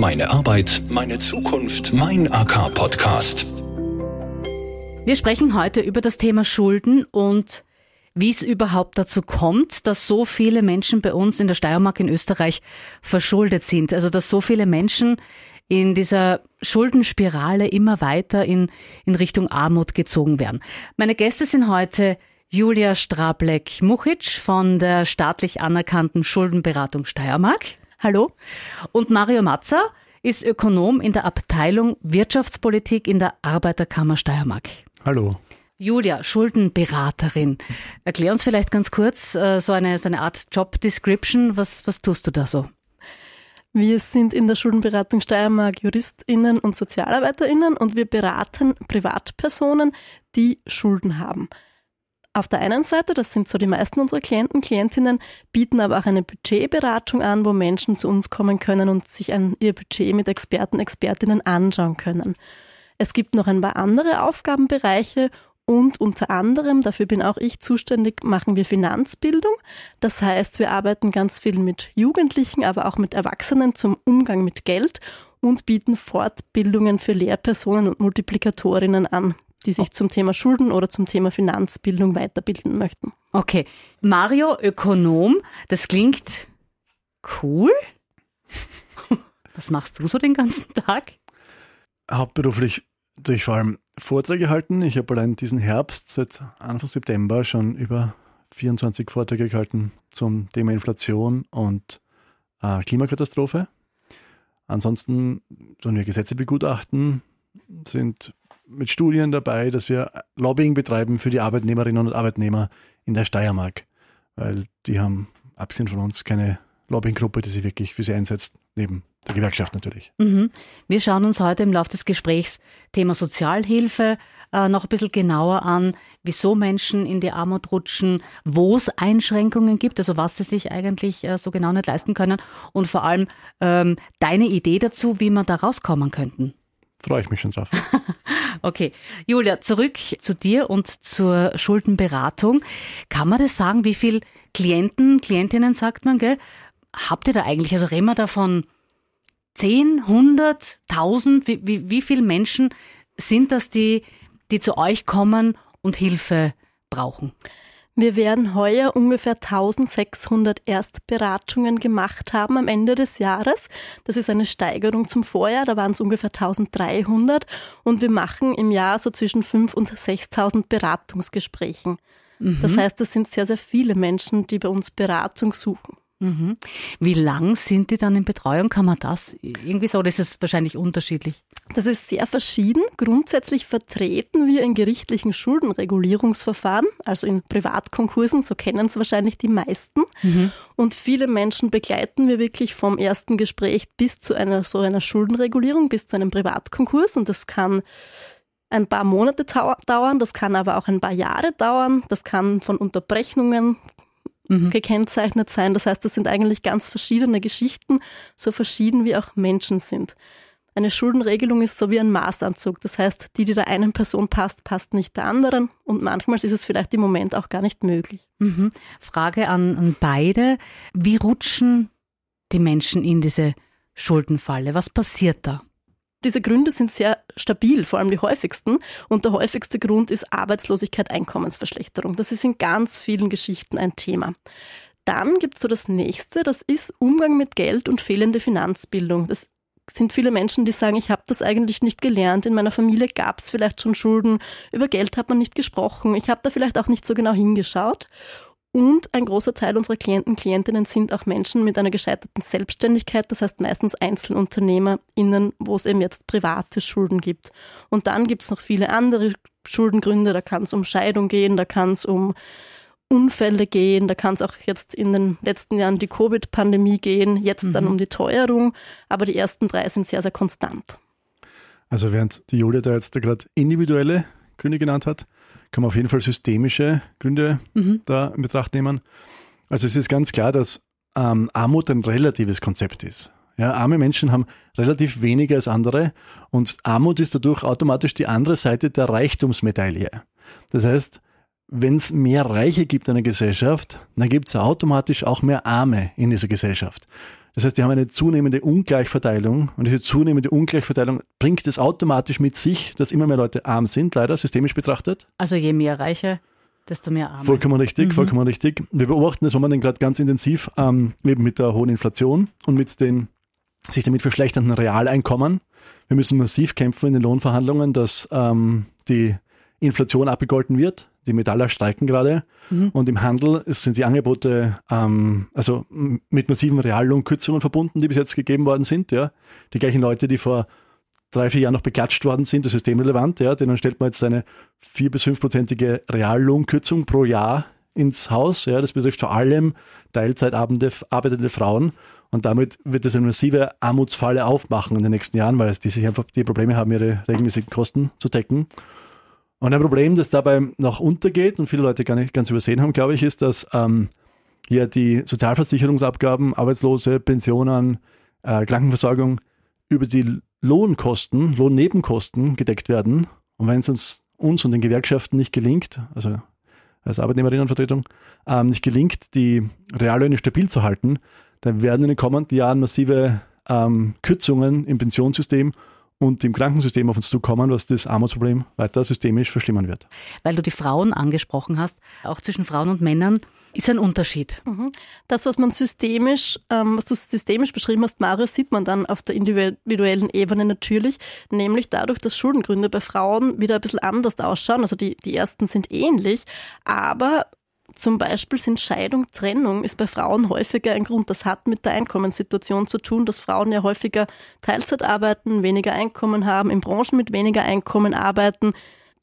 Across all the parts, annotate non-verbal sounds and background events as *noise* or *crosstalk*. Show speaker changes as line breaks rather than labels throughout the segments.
Meine Arbeit, meine Zukunft, mein AK-Podcast.
Wir sprechen heute über das Thema Schulden und wie es überhaupt dazu kommt, dass so viele Menschen bei uns in der Steiermark in Österreich verschuldet sind. Also dass so viele Menschen in dieser Schuldenspirale immer weiter in, in Richtung Armut gezogen werden. Meine Gäste sind heute Julia Strablek-Muchic von der staatlich anerkannten Schuldenberatung Steiermark. Hallo. Und Mario Matzer ist Ökonom in der Abteilung Wirtschaftspolitik in der Arbeiterkammer Steiermark.
Hallo.
Julia, Schuldenberaterin. Erklär uns vielleicht ganz kurz äh, so, eine, so eine Art Job Description. Was, was tust du da so?
Wir sind in der Schuldenberatung Steiermark JuristInnen und SozialarbeiterInnen und wir beraten Privatpersonen, die Schulden haben. Auf der einen Seite, das sind so die meisten unserer Klienten, Klientinnen, bieten aber auch eine Budgetberatung an, wo Menschen zu uns kommen können und sich ein, ihr Budget mit Experten, Expertinnen anschauen können. Es gibt noch ein paar andere Aufgabenbereiche und unter anderem, dafür bin auch ich zuständig, machen wir Finanzbildung. Das heißt, wir arbeiten ganz viel mit Jugendlichen, aber auch mit Erwachsenen zum Umgang mit Geld und bieten Fortbildungen für Lehrpersonen und Multiplikatorinnen an, die sich zum Thema Schulden oder zum Thema Finanzbildung weiterbilden möchten.
Okay. Mario, Ökonom, das klingt cool. *laughs* Was machst du so den ganzen Tag?
Hauptberuflich durch vor allem Vorträge halten. Ich habe allein diesen Herbst seit Anfang September schon über 24 Vorträge gehalten zum Thema Inflation und äh, Klimakatastrophe. Ansonsten tun wir Gesetze begutachten, sind mit Studien dabei, dass wir Lobbying betreiben für die Arbeitnehmerinnen und Arbeitnehmer in der Steiermark, weil die haben, abgesehen von uns, keine Lobbyinggruppe, die sich wirklich für sie einsetzt, neben der Gewerkschaft natürlich.
Mhm. Wir schauen uns heute im Laufe des Gesprächs Thema Sozialhilfe äh, noch ein bisschen genauer an, wieso Menschen in die Armut rutschen, wo es Einschränkungen gibt, also was sie sich eigentlich äh, so genau nicht leisten können und vor allem ähm, deine Idee dazu, wie man da rauskommen könnten.
Freue ich mich schon drauf. *laughs*
okay. Julia, zurück zu dir und zur Schuldenberatung. Kann man das sagen, wie viel Klienten, Klientinnen sagt man, gell, habt ihr da eigentlich? Also reden wir da von 10, 100, 1000? Wie, wie, wie viele Menschen sind das, die, die zu euch kommen und Hilfe brauchen?
Wir werden heuer ungefähr 1600 Erstberatungen gemacht haben am Ende des Jahres. Das ist eine Steigerung zum Vorjahr, da waren es ungefähr 1300 und wir machen im Jahr so zwischen 5 und 6000 Beratungsgesprächen. Mhm. Das heißt, das sind sehr, sehr viele Menschen, die bei uns Beratung suchen.
Mhm. Wie lang sind die dann in Betreuung? Kann man das irgendwie so? Das ist wahrscheinlich unterschiedlich.
Das ist sehr verschieden. Grundsätzlich vertreten wir in gerichtlichen Schuldenregulierungsverfahren, also in Privatkonkursen, so kennen es wahrscheinlich die meisten. Mhm. Und viele Menschen begleiten wir wirklich vom ersten Gespräch bis zu einer so einer Schuldenregulierung, bis zu einem Privatkonkurs. Und das kann ein paar Monate dauern, das kann aber auch ein paar Jahre dauern, das kann von Unterbrechungen mhm. gekennzeichnet sein. Das heißt, das sind eigentlich ganz verschiedene Geschichten, so verschieden wie auch Menschen sind. Eine Schuldenregelung ist so wie ein Maßanzug. Das heißt, die, die der einen Person passt, passt nicht der anderen. Und manchmal ist es vielleicht im Moment auch gar nicht möglich.
Mhm. Frage an, an beide. Wie rutschen die Menschen in diese Schuldenfalle? Was passiert da?
Diese Gründe sind sehr stabil, vor allem die häufigsten. Und der häufigste Grund ist Arbeitslosigkeit, Einkommensverschlechterung. Das ist in ganz vielen Geschichten ein Thema. Dann gibt es so das nächste, das ist Umgang mit Geld und fehlende Finanzbildung. Das sind viele Menschen, die sagen, ich habe das eigentlich nicht gelernt. In meiner Familie gab es vielleicht schon Schulden. Über Geld hat man nicht gesprochen. Ich habe da vielleicht auch nicht so genau hingeschaut. Und ein großer Teil unserer Klienten, Klientinnen sind auch Menschen mit einer gescheiterten Selbstständigkeit, das heißt meistens EinzelunternehmerInnen, wo es eben jetzt private Schulden gibt. Und dann gibt es noch viele andere Schuldengründe, da kann es um Scheidung gehen, da kann es um Unfälle gehen, da kann es auch jetzt in den letzten Jahren die Covid-Pandemie gehen, jetzt mhm. dann um die Teuerung, aber die ersten drei sind sehr, sehr konstant.
Also während die Julia da jetzt gerade individuelle Gründe genannt hat, kann man auf jeden Fall systemische Gründe mhm. da in Betracht nehmen. Also es ist ganz klar, dass ähm, Armut ein relatives Konzept ist. Ja, arme Menschen haben relativ weniger als andere und Armut ist dadurch automatisch die andere Seite der Reichtumsmedaille. Das heißt, wenn es mehr Reiche gibt in einer Gesellschaft, dann gibt es automatisch auch mehr Arme in dieser Gesellschaft. Das heißt, die haben eine zunehmende Ungleichverteilung und diese zunehmende Ungleichverteilung bringt es automatisch mit sich, dass immer mehr Leute arm sind, leider systemisch betrachtet.
Also je mehr Reiche, desto mehr Arme.
Vollkommen richtig, mhm. vollkommen richtig. Wir beobachten das momentan gerade ganz intensiv, ähm, eben mit der hohen Inflation und mit den sich damit verschlechternden Realeinkommen. Wir müssen massiv kämpfen in den Lohnverhandlungen, dass ähm, die Inflation abgegolten wird. Die Metaller streiken gerade. Mhm. Und im Handel sind die Angebote ähm, also mit massiven Reallohnkürzungen verbunden, die bis jetzt gegeben worden sind. Ja. Die gleichen Leute, die vor drei, vier Jahren noch beklatscht worden sind, das systemrelevant, ja, denen stellt man jetzt eine vier- bis fünfprozentige Reallohnkürzung pro Jahr ins Haus. Ja. Das betrifft vor allem Teilzeitarbeitende Frauen. Und damit wird es eine massive Armutsfalle aufmachen in den nächsten Jahren, weil die sich einfach die Probleme haben, ihre regelmäßigen Kosten zu decken. Und ein Problem, das dabei noch untergeht und viele Leute gar nicht ganz übersehen haben, glaube ich, ist, dass ähm, hier die Sozialversicherungsabgaben, Arbeitslose, Pensionen, äh, Krankenversorgung über die Lohnkosten, Lohnnebenkosten gedeckt werden. Und wenn es uns, uns und den Gewerkschaften nicht gelingt, also als Arbeitnehmerinnenvertretung, ähm, nicht gelingt, die Reallöhne stabil zu halten, dann werden in den kommenden Jahren massive ähm, Kürzungen im Pensionssystem und im Krankensystem auf uns zukommen, was das Armutsproblem weiter systemisch verschlimmern wird.
Weil du die Frauen angesprochen hast, auch zwischen Frauen und Männern ist ein Unterschied.
Mhm. Das, was man systemisch, ähm, was du systemisch beschrieben hast, Marius, sieht man dann auf der individuellen Ebene natürlich, nämlich dadurch, dass Schuldengründe bei Frauen wieder ein bisschen anders ausschauen. Also die, die ersten sind ähnlich, aber zum Beispiel sind Scheidung, Trennung ist bei Frauen häufiger ein Grund. Das hat mit der Einkommenssituation zu tun, dass Frauen ja häufiger Teilzeit arbeiten, weniger Einkommen haben, in Branchen mit weniger Einkommen arbeiten,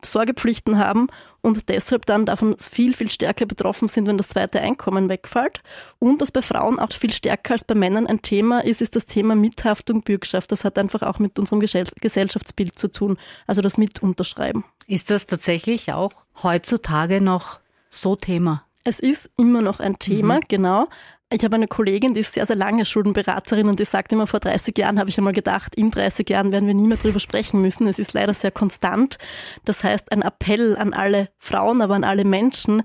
Sorgepflichten haben und deshalb dann davon viel, viel stärker betroffen sind, wenn das zweite Einkommen wegfällt. Und was bei Frauen auch viel stärker als bei Männern ein Thema ist, ist das Thema Mithaftung, Bürgschaft. Das hat einfach auch mit unserem Gesellschaftsbild zu tun, also das Mitunterschreiben.
Ist das tatsächlich auch heutzutage noch so Thema?
Es ist immer noch ein Thema, mhm. genau. Ich habe eine Kollegin, die ist sehr, sehr lange Schuldenberaterin und die sagt immer, vor 30 Jahren habe ich einmal gedacht, in 30 Jahren werden wir nie mehr drüber sprechen müssen. Es ist leider sehr konstant. Das heißt, ein Appell an alle Frauen, aber an alle Menschen,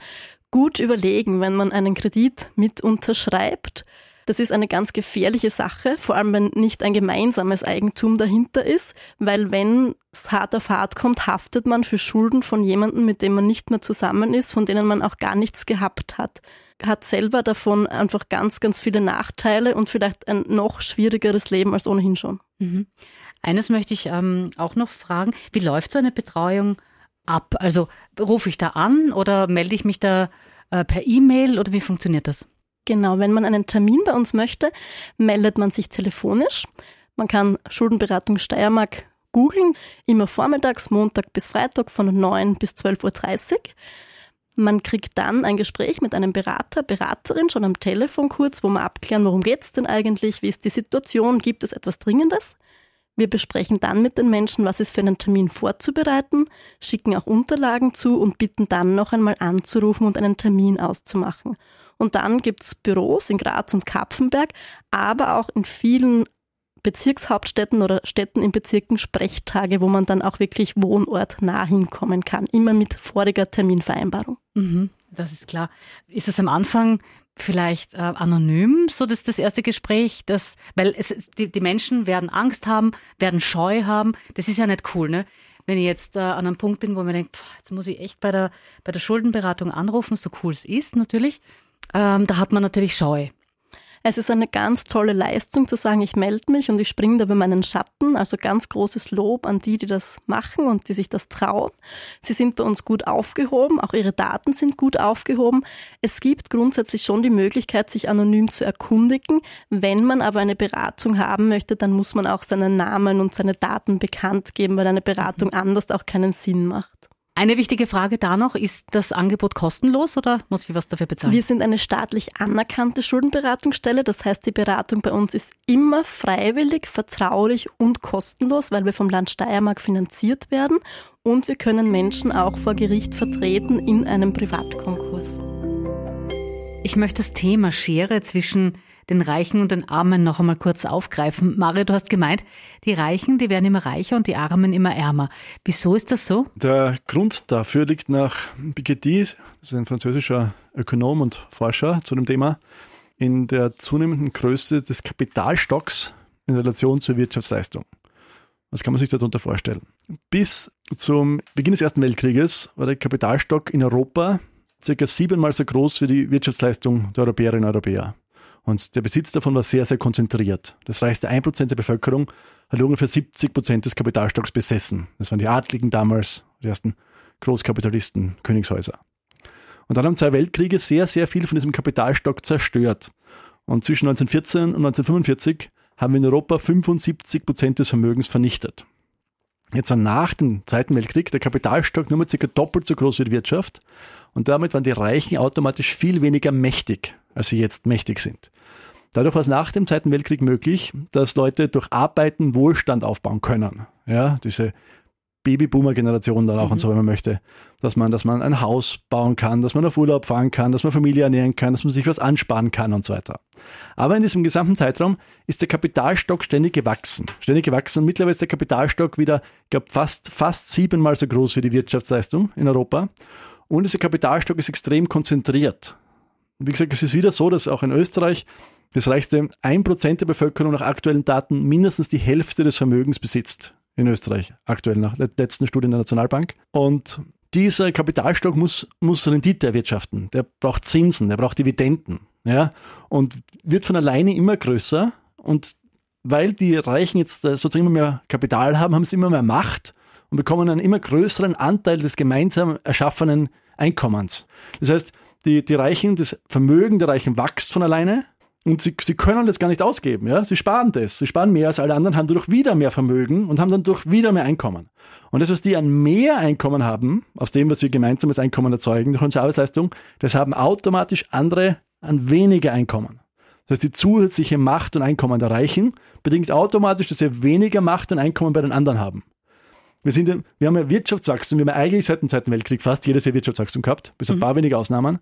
gut überlegen, wenn man einen Kredit mit unterschreibt, das ist eine ganz gefährliche Sache, vor allem wenn nicht ein gemeinsames Eigentum dahinter ist, weil wenn es hart auf hart kommt, haftet man für Schulden von jemandem, mit dem man nicht mehr zusammen ist, von denen man auch gar nichts gehabt hat. Hat selber davon einfach ganz, ganz viele Nachteile und vielleicht ein noch schwierigeres Leben als ohnehin schon.
Mhm. Eines möchte ich ähm, auch noch fragen. Wie läuft so eine Betreuung ab? Also rufe ich da an oder melde ich mich da äh, per E-Mail oder wie funktioniert das?
Genau, wenn man einen Termin bei uns möchte, meldet man sich telefonisch. Man kann Schuldenberatung Steiermark googeln, immer vormittags, Montag bis Freitag von 9 bis 12.30 Uhr. Man kriegt dann ein Gespräch mit einem Berater, Beraterin schon am Telefon kurz, wo wir abklären, worum geht es denn eigentlich, wie ist die Situation, gibt es etwas Dringendes. Wir besprechen dann mit den Menschen, was ist für einen Termin vorzubereiten, schicken auch Unterlagen zu und bitten dann noch einmal anzurufen und einen Termin auszumachen. Und dann gibt es Büros in Graz und Kapfenberg, aber auch in vielen Bezirkshauptstädten oder Städten in Bezirken Sprechtage, wo man dann auch wirklich wohnortnah hinkommen kann, immer mit voriger Terminvereinbarung.
Mhm, das ist klar. Ist es am Anfang vielleicht äh, anonym, so dass das erste Gespräch, das, weil es, die, die Menschen werden Angst haben, werden Scheu haben. Das ist ja nicht cool, ne? Wenn ich jetzt äh, an einem Punkt bin, wo man denkt, pff, jetzt muss ich echt bei der, bei der Schuldenberatung anrufen, so cool es ist natürlich, ähm, da hat man natürlich Scheu.
Es ist eine ganz tolle Leistung zu sagen, ich melde mich und ich springe da über meinen Schatten. Also ganz großes Lob an die, die das machen und die sich das trauen. Sie sind bei uns gut aufgehoben, auch ihre Daten sind gut aufgehoben. Es gibt grundsätzlich schon die Möglichkeit, sich anonym zu erkundigen. Wenn man aber eine Beratung haben möchte, dann muss man auch seinen Namen und seine Daten bekannt geben, weil eine Beratung mhm. anders auch keinen Sinn macht.
Eine wichtige Frage da noch, ist das Angebot kostenlos oder muss ich was dafür bezahlen?
Wir sind eine staatlich anerkannte Schuldenberatungsstelle. Das heißt, die Beratung bei uns ist immer freiwillig, vertraulich und kostenlos, weil wir vom Land Steiermark finanziert werden. Und wir können Menschen auch vor Gericht vertreten in einem Privatkonkurs.
Ich möchte das Thema Schere zwischen den Reichen und den Armen noch einmal kurz aufgreifen. Mario, du hast gemeint, die Reichen, die werden immer reicher und die Armen immer ärmer. Wieso ist das so?
Der Grund dafür liegt nach Piketty, das ist ein französischer Ökonom und Forscher zu dem Thema, in der zunehmenden Größe des Kapitalstocks in Relation zur Wirtschaftsleistung. Was kann man sich darunter vorstellen? Bis zum Beginn des Ersten Weltkrieges war der Kapitalstock in Europa circa siebenmal so groß wie die Wirtschaftsleistung der Europäerinnen und Europäer. Und der Besitz davon war sehr, sehr konzentriert. Das reichste 1% der Bevölkerung hat ungefähr 70% des Kapitalstocks besessen. Das waren die Adligen damals, die ersten Großkapitalisten, Königshäuser. Und dann haben zwei Weltkriege sehr, sehr viel von diesem Kapitalstock zerstört. Und zwischen 1914 und 1945 haben wir in Europa 75% des Vermögens vernichtet. Jetzt war nach dem Zweiten Weltkrieg der Kapitalstock nur mal circa doppelt so groß wie die Wirtschaft. Und damit waren die Reichen automatisch viel weniger mächtig, als sie jetzt mächtig sind. Dadurch war es nach dem Zweiten Weltkrieg möglich, dass Leute durch Arbeiten Wohlstand aufbauen können. Ja, diese Babyboomer-Generation dann auch mhm. und so, wenn man möchte. Dass man, dass man ein Haus bauen kann, dass man auf Urlaub fahren kann, dass man Familie ernähren kann, dass man sich was ansparen kann und so weiter. Aber in diesem gesamten Zeitraum ist der Kapitalstock ständig gewachsen. Ständig gewachsen und mittlerweile ist der Kapitalstock wieder, ich glaube, fast, fast siebenmal so groß wie die Wirtschaftsleistung in Europa. Und dieser Kapitalstock ist extrem konzentriert. Wie gesagt, es ist wieder so, dass auch in Österreich das reichste 1% der Bevölkerung nach aktuellen Daten mindestens die Hälfte des Vermögens besitzt in Österreich, aktuell nach der letzten Studie der Nationalbank. Und dieser Kapitalstock muss, muss Rendite erwirtschaften. Der braucht Zinsen, der braucht Dividenden. Ja? Und wird von alleine immer größer. Und weil die Reichen jetzt äh, sozusagen immer mehr Kapital haben, haben sie immer mehr Macht und bekommen einen immer größeren Anteil des gemeinsam erschaffenen Einkommens. Das heißt, die, die Reichen, das Vermögen der Reichen wächst von alleine und sie, sie können das gar nicht ausgeben. Ja? Sie sparen das. Sie sparen mehr als alle anderen, haben dadurch wieder mehr Vermögen und haben dann durch wieder mehr Einkommen. Und das, was die an mehr Einkommen haben, aus dem, was wir gemeinsam als Einkommen erzeugen durch unsere Arbeitsleistung, das haben automatisch andere an weniger Einkommen. Das heißt, die zusätzliche Macht und Einkommen der Reichen bedingt automatisch, dass sie weniger Macht und Einkommen bei den anderen haben. Wir, sind, wir haben ja Wirtschaftswachstum, wir haben ja eigentlich seit dem Zweiten Weltkrieg fast jedes Jahr Wirtschaftswachstum gehabt, bis ein mhm. paar wenige Ausnahmen.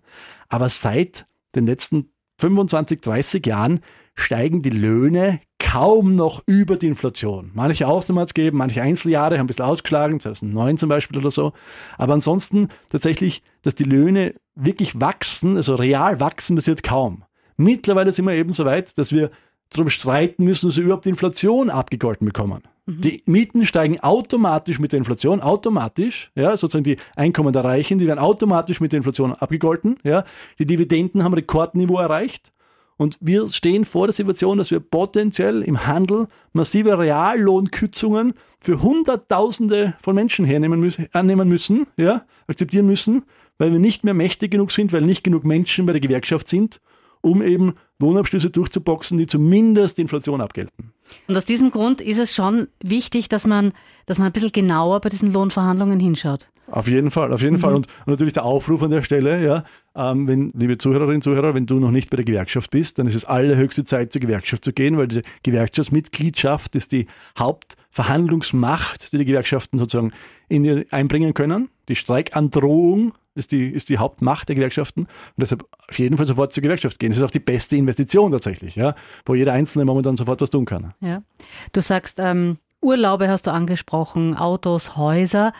Aber seit den letzten 25, 30 Jahren steigen die Löhne kaum noch über die Inflation. Manche Ausnahmen hat es gegeben, manche Einzeljahre haben ein bisschen ausgeschlagen, 2009 zum Beispiel oder so. Aber ansonsten tatsächlich, dass die Löhne wirklich wachsen, also real wachsen, passiert kaum. Mittlerweile sind wir eben so weit, dass wir darum streiten müssen, dass wir überhaupt die Inflation abgegolten bekommen. Die Mieten steigen automatisch mit der Inflation, automatisch, ja, sozusagen die Einkommen der Reichen, die werden automatisch mit der Inflation abgegolten, ja. Die Dividenden haben Rekordniveau erreicht. Und wir stehen vor der Situation, dass wir potenziell im Handel massive Reallohnkürzungen für Hunderttausende von Menschen hernehmen müssen, annehmen müssen, ja, akzeptieren müssen, weil wir nicht mehr mächtig genug sind, weil nicht genug Menschen bei der Gewerkschaft sind, um eben Lohnabschlüsse durchzuboxen, die zumindest die Inflation abgelten.
Und aus diesem Grund ist es schon wichtig, dass man, dass man ein bisschen genauer bei diesen Lohnverhandlungen hinschaut.
Auf jeden Fall, auf jeden mhm. Fall. Und, und, natürlich der Aufruf an der Stelle, ja, ähm, wenn, liebe Zuhörerinnen und Zuhörer, wenn du noch nicht bei der Gewerkschaft bist, dann ist es allerhöchste Zeit, zur Gewerkschaft zu gehen, weil die Gewerkschaftsmitgliedschaft ist die Hauptverhandlungsmacht, die die Gewerkschaften sozusagen in ihr einbringen können. Die Streikandrohung ist die, ist die Hauptmacht der Gewerkschaften. Und deshalb auf jeden Fall sofort zur Gewerkschaft gehen. Das ist auch die beste Investition tatsächlich, ja, wo jeder Einzelne momentan sofort was tun kann.
Ja. Du sagst, ähm, Urlaube hast du angesprochen, Autos, Häuser.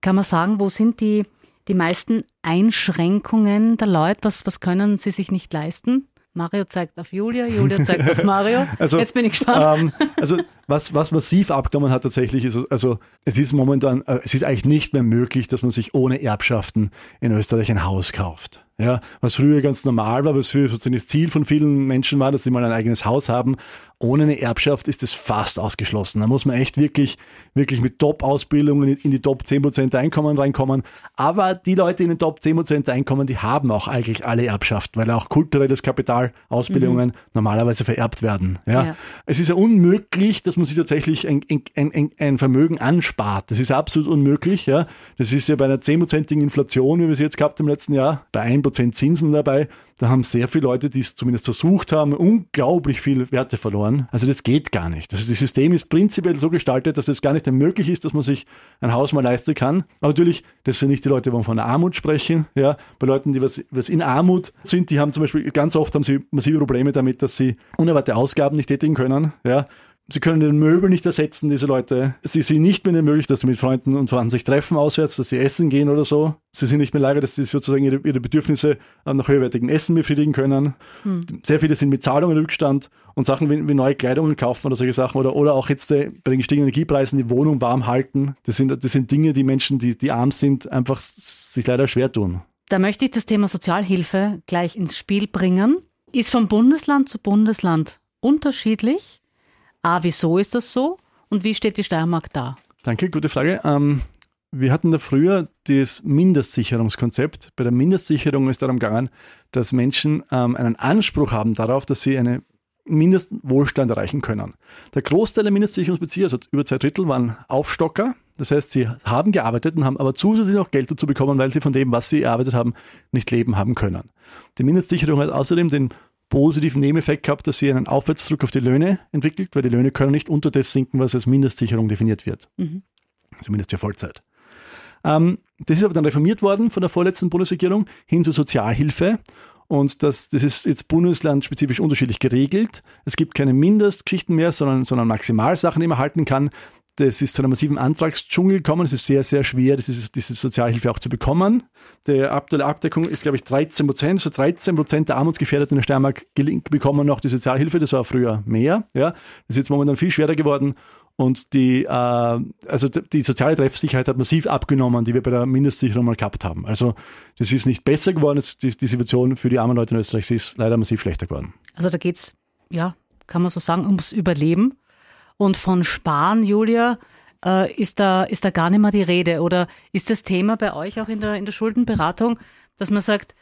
Kann man sagen, wo sind die, die meisten Einschränkungen der Leute? Was, was können sie sich nicht leisten? Mario zeigt auf Julia, Julia zeigt auf Mario. *laughs* also, Jetzt bin ich gespannt.
Ähm, also was, was massiv abgenommen hat tatsächlich, ist, also es ist momentan, äh, es ist eigentlich nicht mehr möglich, dass man sich ohne Erbschaften in Österreich ein Haus kauft. Ja, was früher ganz normal war, was für sozusagen das Ziel von vielen Menschen war, dass sie mal ein eigenes Haus haben. Ohne eine Erbschaft ist das fast ausgeschlossen. Da muss man echt wirklich, wirklich mit Top-Ausbildungen in die Top 10% Einkommen reinkommen. Aber die Leute in den Top 10% Einkommen, die haben auch eigentlich alle Erbschaft, weil auch kulturelles Kapital, Ausbildungen mhm. normalerweise vererbt werden. Ja. ja. Es ist ja unmöglich, dass man sich tatsächlich ein, ein, ein, ein Vermögen anspart. Das ist absolut unmöglich. Ja. Das ist ja bei einer 10%igen Inflation, wie wir sie jetzt gehabt im letzten Jahr, bei 1% Zinsen dabei. Da haben sehr viele Leute, die es zumindest versucht haben, unglaublich viel Werte verloren. Also das geht gar nicht. Also das System ist prinzipiell so gestaltet, dass es gar nicht mehr möglich ist, dass man sich ein Haus mal leisten kann. Aber natürlich, das sind nicht die Leute, die von Armut sprechen. Ja, bei Leuten, die was, was in Armut sind, die haben zum Beispiel ganz oft haben sie massive Probleme damit, dass sie unerwartete Ausgaben nicht tätigen können. Ja, Sie können den Möbel nicht ersetzen, diese Leute. Sie sind nicht mehr möglich, dass sie mit Freunden und Verwandten sich treffen auswärts, dass sie essen gehen oder so. Sie sind nicht mehr in dass sie sozusagen ihre, ihre Bedürfnisse nach höherwertigem Essen befriedigen können. Hm. Sehr viele sind mit Zahlungen im Rückstand und Sachen wie, wie, neue Kleidungen kaufen oder solche Sachen oder, oder auch jetzt äh, bei den gestiegenen Energiepreisen die Wohnung warm halten. Das sind, das sind Dinge, die Menschen, die, die arm sind, einfach sich leider schwer tun.
Da möchte ich das Thema Sozialhilfe gleich ins Spiel bringen. Ist von Bundesland zu Bundesland unterschiedlich? A, wieso ist das so? Und wie steht die Steiermark da?
Danke, gute Frage. Ähm, wir hatten da früher das Mindestsicherungskonzept. Bei der Mindestsicherung ist darum gegangen, dass Menschen ähm, einen Anspruch haben darauf, dass sie einen Mindestwohlstand erreichen können. Der Großteil der Mindestsicherungsbezieher, also über zwei Drittel, waren Aufstocker. Das heißt, sie haben gearbeitet und haben aber zusätzlich noch Geld dazu bekommen, weil sie von dem, was sie erarbeitet haben, nicht leben haben können. Die Mindestsicherung hat außerdem den positiven Nebeneffekt gehabt, dass sie einen Aufwärtsdruck auf die Löhne entwickelt, weil die Löhne können nicht unter das sinken, was als Mindestsicherung definiert wird. Mhm. Zumindest für Vollzeit. Ähm, das ist aber dann reformiert worden von der vorletzten Bundesregierung hin zur Sozialhilfe. Und das, das ist jetzt bundeslandspezifisch unterschiedlich geregelt. Es gibt keine Mindestgeschichten mehr, sondern, sondern Maximalsachen, die man halten kann. Das ist zu einem massiven Antragsdschungel gekommen. Es ist sehr, sehr schwer, das ist, diese Sozialhilfe auch zu bekommen. Die aktuelle Abdeckung ist, glaube ich, 13 Prozent. So 13 Prozent der Armutsgefährdeten in der Steiermark bekommen noch die Sozialhilfe. Das war früher mehr. Ja. Das ist jetzt momentan viel schwerer geworden. Und die, äh, also die soziale Treffsicherheit hat massiv abgenommen, die wir bei der Mindestsicherung mal gehabt haben. Also das ist nicht besser geworden, die, die Situation für die armen Leute in Österreich ist leider massiv schlechter geworden.
Also da geht es, ja, kann man so sagen, ums Überleben. Und von Sparen, Julia, äh, ist, da, ist da gar nicht mehr die Rede. Oder ist das Thema bei euch auch in der, in der Schuldenberatung, dass man sagt,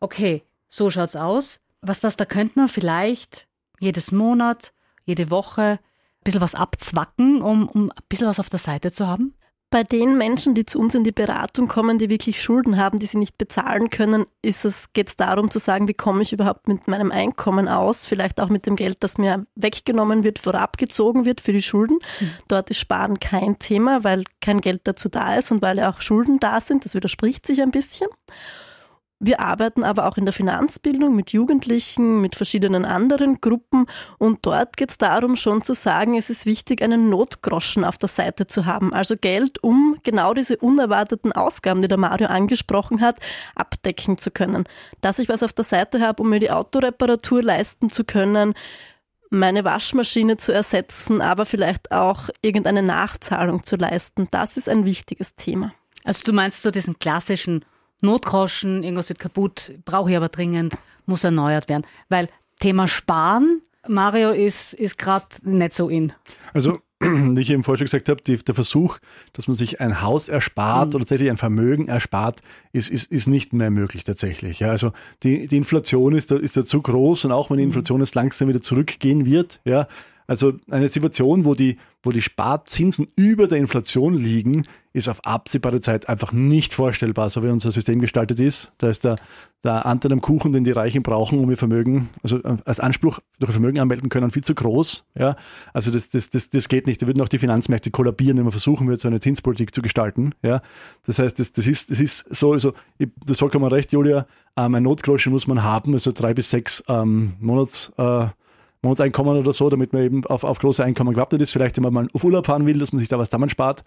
okay, so schaut's aus. Was, was, da könnte man vielleicht jedes Monat, jede Woche ein bisschen was abzwacken, um, um ein bisschen was auf der Seite zu haben?
Bei den Menschen, die zu uns in die Beratung kommen, die wirklich Schulden haben, die sie nicht bezahlen können, ist es, geht es darum zu sagen, wie komme ich überhaupt mit meinem Einkommen aus? Vielleicht auch mit dem Geld, das mir weggenommen wird oder abgezogen wird für die Schulden. Mhm. Dort ist Sparen kein Thema, weil kein Geld dazu da ist und weil ja auch Schulden da sind. Das widerspricht sich ein bisschen. Wir arbeiten aber auch in der Finanzbildung mit Jugendlichen, mit verschiedenen anderen Gruppen und dort geht es darum schon zu sagen, es ist wichtig, einen Notgroschen auf der Seite zu haben, also Geld, um genau diese unerwarteten Ausgaben, die der Mario angesprochen hat, abdecken zu können. Dass ich was auf der Seite habe, um mir die Autoreparatur leisten zu können, meine Waschmaschine zu ersetzen, aber vielleicht auch irgendeine Nachzahlung zu leisten, das ist ein wichtiges Thema.
Also du meinst so diesen klassischen Notgroschen, irgendwas wird kaputt, brauche ich aber dringend, muss erneuert werden. Weil Thema Sparen, Mario, ist, ist gerade nicht so in.
Also, *clears throat* wie ich eben vorher schon gesagt habe, die, der Versuch, dass man sich ein Haus erspart mhm. oder tatsächlich ein Vermögen erspart, ist, ist, ist nicht mehr möglich tatsächlich. Ja, also die, die Inflation ist da, ist da zu groß und auch wenn die mhm. Inflation jetzt langsam wieder zurückgehen wird, ja, also eine Situation, wo die, wo die Sparzinsen über der Inflation liegen, ist auf absehbare Zeit einfach nicht vorstellbar, so wie unser System gestaltet ist. Da ist der, der Anteil am Kuchen, den die Reichen brauchen, um ihr Vermögen, also äh, als Anspruch durch Vermögen anmelden können, viel zu groß. Ja, also das, das, das, das geht nicht. Da würden auch die Finanzmärkte kollabieren, wenn man versuchen würde, so eine Zinspolitik zu gestalten. Ja, das heißt, das, das ist, das ist so, also, ich, das vollkommen recht, Julia. Ähm, ein Notgroschen muss man haben, also drei bis sechs ähm, Monats, äh, Monatseinkommen oder so, damit man eben auf, auf große Einkommen gewappnet ist. Vielleicht, wenn man mal auf Urlaub fahren will, dass man sich da was damals spart.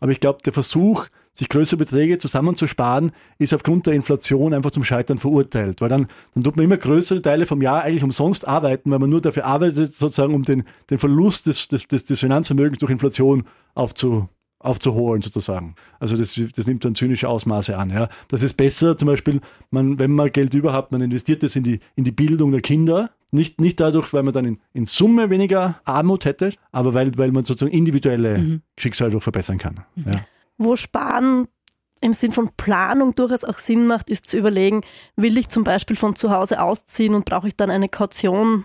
Aber ich glaube, der Versuch, sich größere Beträge zusammenzusparen, ist aufgrund der Inflation einfach zum Scheitern verurteilt. Weil dann, dann tut man immer größere Teile vom Jahr eigentlich umsonst arbeiten, weil man nur dafür arbeitet, sozusagen, um den, den Verlust des, des, des, des Finanzvermögens durch Inflation aufzu, aufzuholen sozusagen. Also das, das nimmt dann zynische Ausmaße an. Ja. Das ist besser, zum Beispiel, man, wenn man Geld überhaupt, man investiert das in die, in die Bildung der Kinder. Nicht, nicht dadurch, weil man dann in, in Summe weniger Armut hätte, aber weil, weil man sozusagen individuelle mhm. Schicksale durch verbessern kann. Mhm. Ja.
Wo Sparen im Sinn von Planung durchaus auch Sinn macht, ist zu überlegen, will ich zum Beispiel von zu Hause ausziehen und brauche ich dann eine Kaution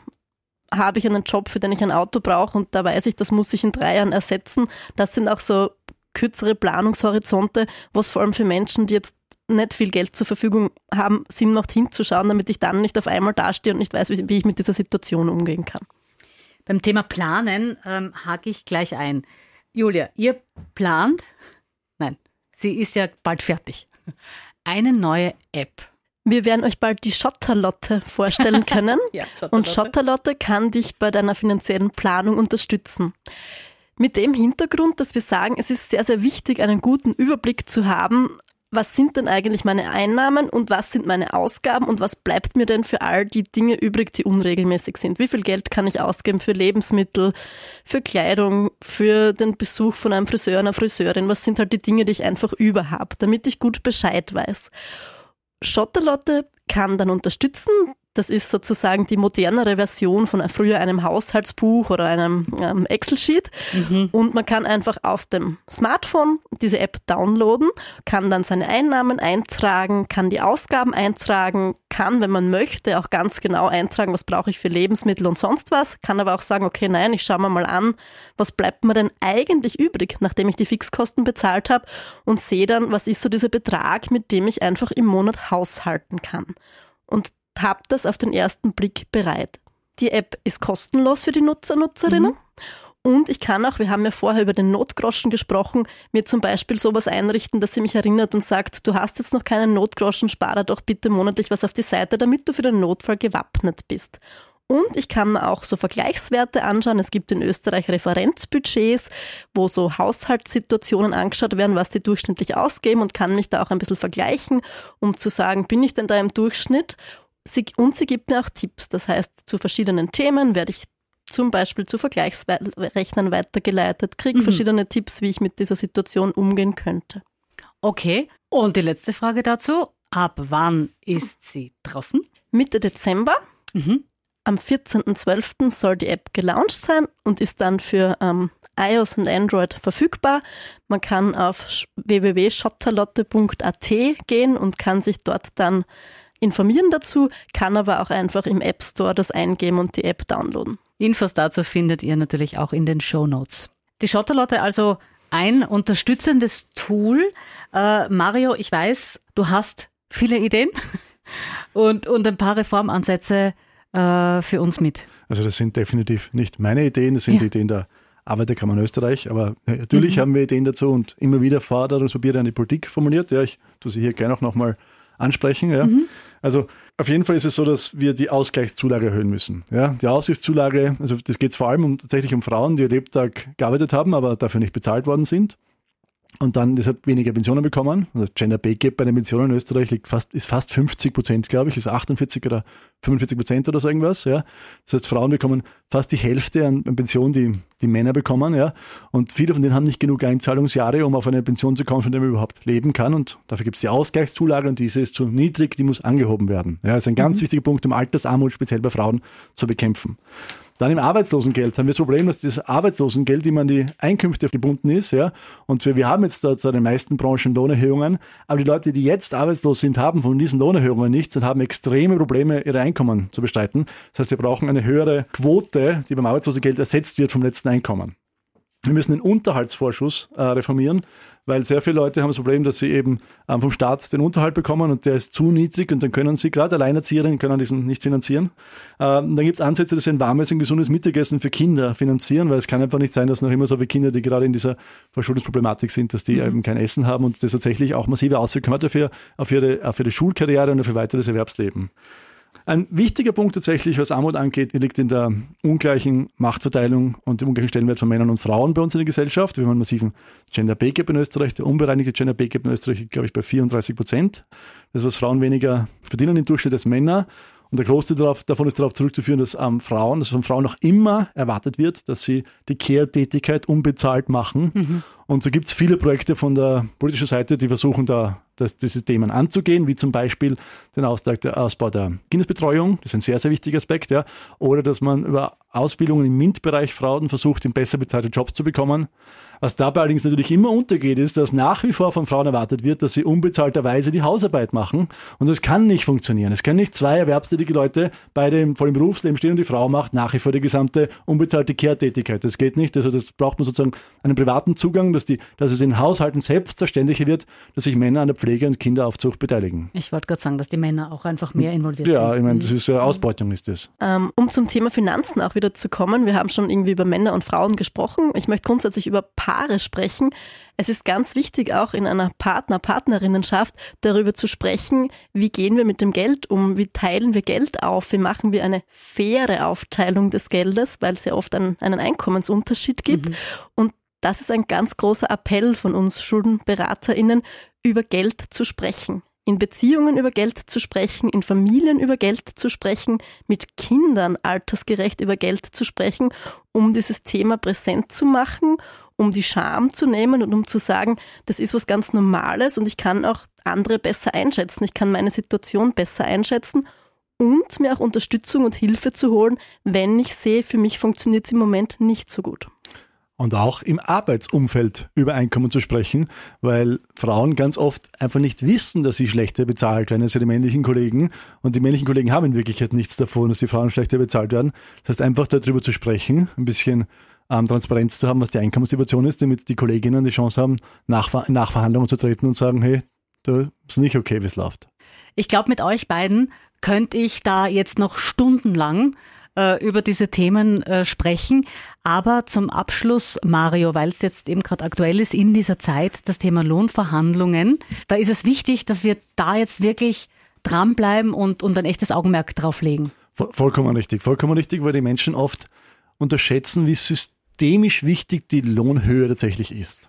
habe ich einen Job, für den ich ein Auto brauche und da weiß ich, das muss ich in drei Jahren ersetzen. Das sind auch so kürzere Planungshorizonte, was vor allem für Menschen, die jetzt nicht viel Geld zur Verfügung haben, Sinn macht hinzuschauen, damit ich dann nicht auf einmal dastehe und nicht weiß, wie, ich mit dieser Situation umgehen kann.
Beim Thema Planen ähm, hake ich gleich ein. Julia, ihr plant, nein, sie ist ja bald fertig, *laughs* eine neue App.
Wir werden euch bald die Schotterlotte vorstellen *laughs* können.
Ja,
Und Schotterlotte kann dich bei deiner finanziellen Planung unterstützen. Mit dem Hintergrund, dass wir sagen, es ist sehr, sehr wichtig, einen guten Überblick zu haben, was sind denn eigentlich meine Einnahmen und was sind meine Ausgaben und was bleibt mir denn für all die Dinge übrig, die unregelmäßig sind? Wie viel Geld kann ich ausgeben für Lebensmittel, für Kleidung, für den Besuch von einem Friseur, einer Friseurin? Was sind halt die Dinge, die ich einfach über habe, damit ich gut Bescheid weiß? Schotterlotte kann dann unterstützen. Das ist sozusagen die modernere Version von früher einem Haushaltsbuch oder einem ähm, Excel-Sheet.
Mhm.
Und man kann einfach auf dem Smartphone diese App downloaden, kann dann seine Einnahmen eintragen, kann die Ausgaben eintragen, kann, wenn man möchte, auch ganz genau eintragen, was brauche ich für Lebensmittel und sonst was, kann aber auch sagen, okay, nein, ich schaue mir mal an, was bleibt mir denn eigentlich übrig, nachdem ich die Fixkosten bezahlt habe und sehe dann, was ist so dieser Betrag, mit dem ich einfach im Monat haushalten kann. Und habe das auf den ersten Blick bereit. Die App ist kostenlos für die Nutzer, Nutzerinnen. Und ich kann auch, wir haben ja vorher über den Notgroschen gesprochen, mir zum Beispiel sowas einrichten, dass sie mich erinnert und sagt, du hast jetzt noch keinen Notgroschen, spare doch bitte monatlich was auf die Seite, damit du für den Notfall gewappnet bist. Und ich kann mir auch so Vergleichswerte anschauen. Es gibt in Österreich Referenzbudgets, wo so Haushaltssituationen angeschaut werden, was die durchschnittlich ausgeben und kann mich da auch ein bisschen vergleichen, um zu sagen, bin ich denn da im Durchschnitt? Sie, und sie gibt mir auch Tipps. Das heißt, zu verschiedenen Themen werde ich zum Beispiel zu Vergleichsrechnern weitergeleitet, kriege
Mhm.
verschiedene Tipps, wie ich mit dieser Situation umgehen könnte.
Okay. Und die letzte Frage dazu. Ab wann ist sie draußen?
Mitte Dezember,
Mhm.
am 14.12. soll die App gelauncht sein und ist dann für ähm, iOS und Android verfügbar. Man kann auf sch- www.schotterlotte.at gehen und kann sich dort dann informieren dazu, kann aber auch einfach im App Store das eingeben und die App downloaden.
Infos dazu findet ihr natürlich auch in den Show Notes. Die Schotterlotte also ein unterstützendes Tool. Äh, Mario, ich weiß, du hast viele Ideen *laughs* und, und ein paar Reformansätze äh, für uns mit.
Also das sind definitiv nicht meine Ideen, das sind
Ja.
die Ideen der Arbeiterkammer Österreich, aber äh, natürlich
Mhm.
haben wir Ideen dazu und immer wieder Forderungspapiere an die Politik formuliert. Ja, ich tue sie hier gerne auch nochmal ansprechen. Ja.
Mhm.
Also auf jeden Fall ist es so, dass wir die Ausgleichszulage erhöhen müssen. Ja, die Ausgleichszulage, also das geht vor allem um, tatsächlich um Frauen, die ihr Lebtag gearbeitet haben, aber dafür nicht bezahlt worden sind und dann deshalb weniger Pensionen bekommen. Also Gender Pay Gap bei den Pensionen in Österreich liegt fast, ist fast 50 Prozent, glaube ich, ist 48 oder 45 Prozent oder so irgendwas. Ja. Das heißt, Frauen bekommen fast die Hälfte an an Pension, die die Männer bekommen. Ja. Und viele von denen haben nicht genug Einzahlungsjahre, um auf eine Pension zu kommen, von der man überhaupt leben kann. Und dafür gibt es die Ausgleichszulage und diese ist zu niedrig, die muss angehoben werden. Ja, das ist ein ganz wichtiger Punkt, um Altersarmut speziell bei Frauen zu bekämpfen. Dann im Arbeitslosengeld haben wir das Problem, dass das Arbeitslosengeld immer an die Einkünfte gebunden ist. Ja? Und wir, wir haben jetzt da zu den meisten Branchen Lohnerhöhungen, aber die Leute, die jetzt arbeitslos sind, haben von diesen Lohnerhöhungen nichts und haben extreme Probleme, ihre Einkommen zu bestreiten. Das heißt, wir brauchen eine höhere Quote, die beim Arbeitslosengeld ersetzt wird vom letzten Einkommen. Wir müssen den Unterhaltsvorschuss äh, reformieren, weil sehr viele Leute haben das Problem, dass sie eben ähm, vom Staat den Unterhalt bekommen und der ist zu niedrig und dann können sie, gerade Alleinerzieherinnen, können diesen nicht finanzieren. Ähm, dann gibt es Ansätze, dass sie ein warmes und gesundes Mittagessen für Kinder finanzieren, weil es kann einfach nicht sein, dass noch immer so viele Kinder, die gerade in dieser Verschuldungsproblematik sind, dass die eben kein Essen haben und das tatsächlich auch massive Auswirkungen hat dafür, auf, ihre, auf ihre Schulkarriere und auf ihr weiteres Erwerbsleben. Ein wichtiger Punkt tatsächlich, was Armut angeht, liegt in der ungleichen Machtverteilung und dem ungleichen Stellenwert von Männern und Frauen bei uns in der Gesellschaft. Wir haben einen massiven Gender Pay Gap in Österreich. Der unbereinigte Gender Pay Gap in Österreich glaube ich, bei 34 Prozent. Das was Frauen weniger verdienen im Durchschnitt als Männer. Und der Großteil darauf, davon ist darauf zurückzuführen, dass ähm, Frauen, dass von Frauen noch immer erwartet wird, dass sie die Care-Tätigkeit unbezahlt machen. Und so gibt es viele Projekte von der politischen Seite, die versuchen da das, diese Themen anzugehen, wie zum Beispiel den Ausbau der, Ausbau der Kindesbetreuung, das ist ein sehr, sehr wichtiger Aspekt, ja. Oder dass man über Ausbildungen im MINT-Bereich Frauen versucht, in besser bezahlte Jobs zu bekommen. Was dabei allerdings natürlich immer untergeht, ist, dass nach wie vor von Frauen erwartet wird, dass sie unbezahlterweise die Hausarbeit machen. Und das kann nicht funktionieren. Es können nicht zwei erwerbstätige Leute beide im vollen Berufsleben stehen und die Frau macht nach wie vor die gesamte unbezahlte Care-Tätigkeit. Das geht nicht. Also das braucht man sozusagen einen privaten Zugang, dass, die, dass es in Haushalten selbstverständlicher wird, dass sich Männer an der Pflege und Kinderaufzucht beteiligen.
Ich wollte gerade sagen, dass die Männer auch einfach mehr involviert
ja,
sind.
Ja, ich meine, das
Mhm.
ist ja Ausbeutung ist das.
Ähm, um zum Thema Finanzen auch wieder zu kommen, wir haben schon irgendwie über Männer und Frauen gesprochen. Ich möchte grundsätzlich über Paare sprechen. Es ist ganz wichtig, auch in einer Partner-Partnerinnenschaft darüber zu sprechen, wie gehen wir mit dem Geld um, wie teilen wir Geld auf, wie machen wir eine faire Aufteilung des Geldes, weil es ja oft einen, einen Einkommensunterschied gibt. Und das ist ein ganz großer Appell von uns SchuldenberaterInnen, über Geld zu sprechen. In Beziehungen über Geld zu sprechen, in Familien über Geld zu sprechen, mit Kindern altersgerecht über Geld zu sprechen, um dieses Thema präsent zu machen, um die Scham zu nehmen und um zu sagen, das ist was ganz Normales und ich kann auch andere besser einschätzen, ich kann meine Situation besser einschätzen und mir auch Unterstützung und Hilfe zu holen, wenn ich sehe, für mich funktioniert es im Moment nicht so gut
und auch im Arbeitsumfeld über Einkommen zu sprechen, weil Frauen ganz oft einfach nicht wissen, dass sie schlechter bezahlt werden als die männlichen Kollegen und die männlichen Kollegen haben in Wirklichkeit nichts davon, dass die Frauen schlechter bezahlt werden. Das heißt, einfach darüber zu sprechen, ein bisschen ähm, Transparenz zu haben, was die Einkommenssituation ist, damit die Kolleginnen die Chance haben, nach, Verhandlungen zu treten und sagen, hey, das ist nicht okay, wie es läuft.
Ich glaube, mit euch beiden könnte ich da jetzt noch stundenlang äh, über diese Themen äh, sprechen. Aber zum Abschluss, Mario, weil es jetzt eben gerade aktuell ist in dieser Zeit, das Thema Lohnverhandlungen, da ist es wichtig, dass wir da jetzt wirklich dranbleiben und, und ein echtes Augenmerk drauf legen.
Vollkommen richtig, vollkommen richtig, weil die Menschen oft unterschätzen, wie systemisch wichtig die Lohnhöhe tatsächlich ist.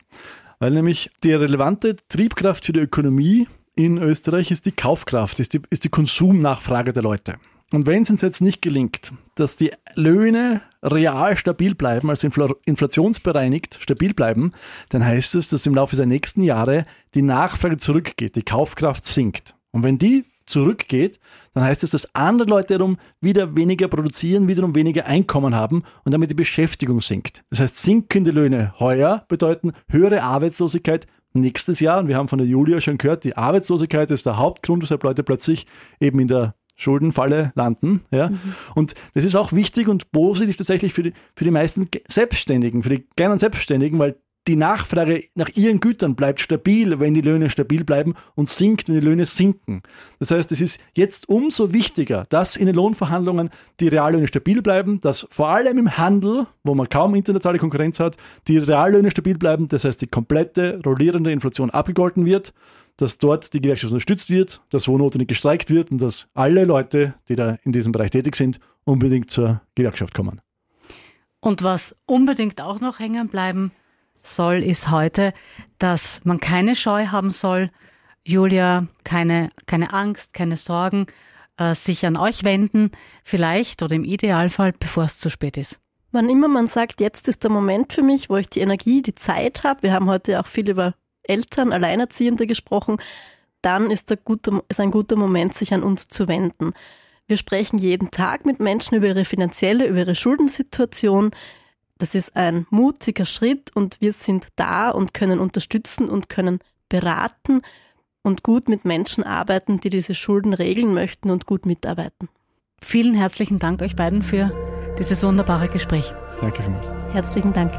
Weil nämlich die relevante Triebkraft für die Ökonomie in Österreich ist die Kaufkraft, ist die, ist die Konsumnachfrage der Leute. Und wenn es uns jetzt nicht gelingt, dass die Löhne real stabil bleiben, also inflationsbereinigt stabil bleiben, dann heißt es, dass im Laufe der nächsten Jahre die Nachfrage zurückgeht, die Kaufkraft sinkt. Und wenn die zurückgeht, dann heißt es, dass andere Leute wiederum wieder weniger produzieren, wiederum weniger Einkommen haben und damit die Beschäftigung sinkt. Das heißt, sinkende Löhne heuer bedeuten höhere Arbeitslosigkeit nächstes Jahr. Und wir haben von der Julia schon gehört, die Arbeitslosigkeit ist der Hauptgrund, weshalb Leute plötzlich eben in der Schuldenfalle landen. Ja? Mhm. Und das ist auch wichtig und positiv tatsächlich für die, für die meisten Selbstständigen, für die kleinen Selbstständigen, weil die Nachfrage nach ihren Gütern bleibt stabil, wenn die Löhne stabil bleiben und sinkt, wenn die Löhne sinken. Das heißt, es ist jetzt umso wichtiger, dass in den Lohnverhandlungen die Reallöhne stabil bleiben, dass vor allem im Handel, wo man kaum internationale Konkurrenz hat, die Reallöhne stabil bleiben, das heißt, die komplette rollierende Inflation abgegolten wird, dass dort die Gewerkschaft unterstützt wird, dass wo notwendig gestreikt wird und dass alle Leute, die da in diesem Bereich tätig sind, unbedingt zur Gewerkschaft kommen.
Und was unbedingt auch noch hängen bleiben soll, ist heute, dass man keine Scheu haben soll, Julia, keine, keine Angst, keine Sorgen, äh, sich an euch wenden, vielleicht oder im Idealfall, bevor es zu spät ist.
Wann immer man sagt, jetzt ist der Moment für mich, wo ich die Energie, die Zeit habe, wir haben heute auch viel über Eltern, Alleinerziehende gesprochen, dann ist, der gute, ist ein guter Moment, sich an uns zu wenden. Wir sprechen jeden Tag mit Menschen über ihre finanzielle, über ihre Schuldensituation. Das ist ein mutiger Schritt und wir sind da und können unterstützen und können beraten und gut mit Menschen arbeiten, die diese Schulden regeln möchten und gut mitarbeiten.
Vielen herzlichen Dank euch beiden für dieses wunderbare Gespräch.
Danke vielmals.
Herzlichen Dank.